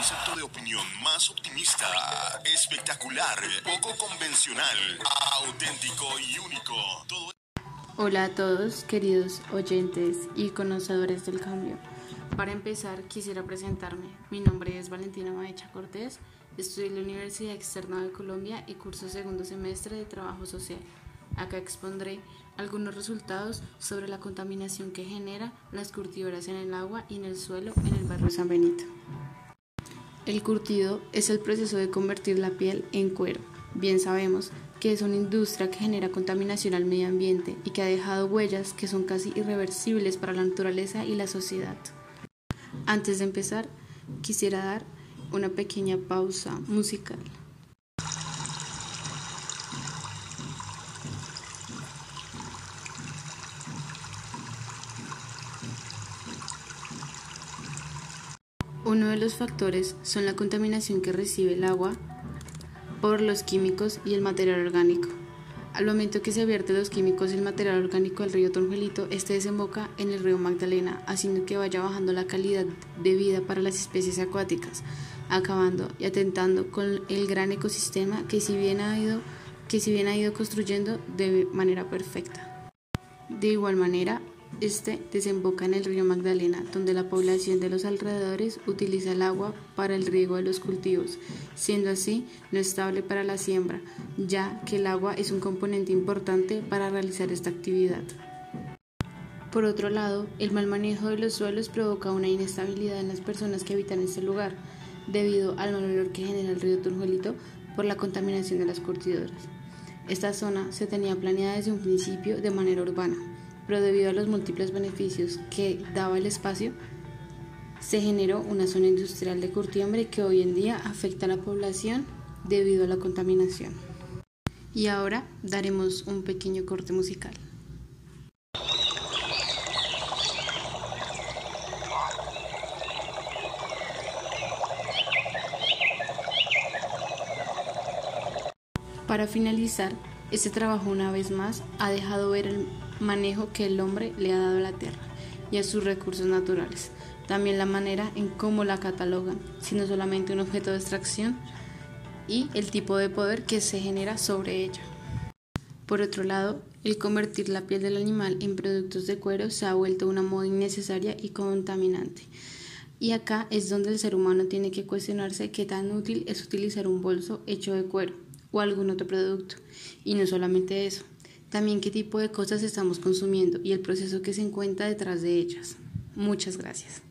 concepto de opinión más optimista, espectacular, poco convencional, auténtico y único. Hola a todos, queridos oyentes y conocedores del cambio. Para empezar, quisiera presentarme. Mi nombre es Valentina Maecha Cortés, estudio en la Universidad Externa de Colombia y curso segundo semestre de Trabajo Social. Acá expondré algunos resultados sobre la contaminación que genera las curtidoras en el agua y en el suelo en el barrio San Benito. El curtido es el proceso de convertir la piel en cuero. Bien sabemos que es una industria que genera contaminación al medio ambiente y que ha dejado huellas que son casi irreversibles para la naturaleza y la sociedad. Antes de empezar, quisiera dar una pequeña pausa musical. Uno de los factores son la contaminación que recibe el agua por los químicos y el material orgánico. Al momento que se vierte los químicos y el material orgánico del río Tongelito, este desemboca en el río Magdalena, haciendo que vaya bajando la calidad de vida para las especies acuáticas, acabando y atentando con el gran ecosistema que si bien ha ido, que si bien ha ido construyendo de manera perfecta. De igual manera, este desemboca en el río Magdalena, donde la población de los alrededores utiliza el agua para el riego de los cultivos, siendo así no estable para la siembra, ya que el agua es un componente importante para realizar esta actividad. Por otro lado, el mal manejo de los suelos provoca una inestabilidad en las personas que habitan este lugar, debido al mal olor que genera el río Turjuelito por la contaminación de las curtidoras. Esta zona se tenía planeada desde un principio de manera urbana, pero debido a los múltiples beneficios que daba el espacio, se generó una zona industrial de curtiembre que hoy en día afecta a la población debido a la contaminación. Y ahora daremos un pequeño corte musical. Para finalizar, este trabajo una vez más ha dejado ver el manejo que el hombre le ha dado a la tierra y a sus recursos naturales. También la manera en cómo la catalogan, sino solamente un objeto de extracción y el tipo de poder que se genera sobre ella. Por otro lado, el convertir la piel del animal en productos de cuero se ha vuelto una moda innecesaria y contaminante. Y acá es donde el ser humano tiene que cuestionarse qué tan útil es utilizar un bolso hecho de cuero o algún otro producto. Y no solamente eso, también qué tipo de cosas estamos consumiendo y el proceso que se encuentra detrás de ellas. Muchas gracias.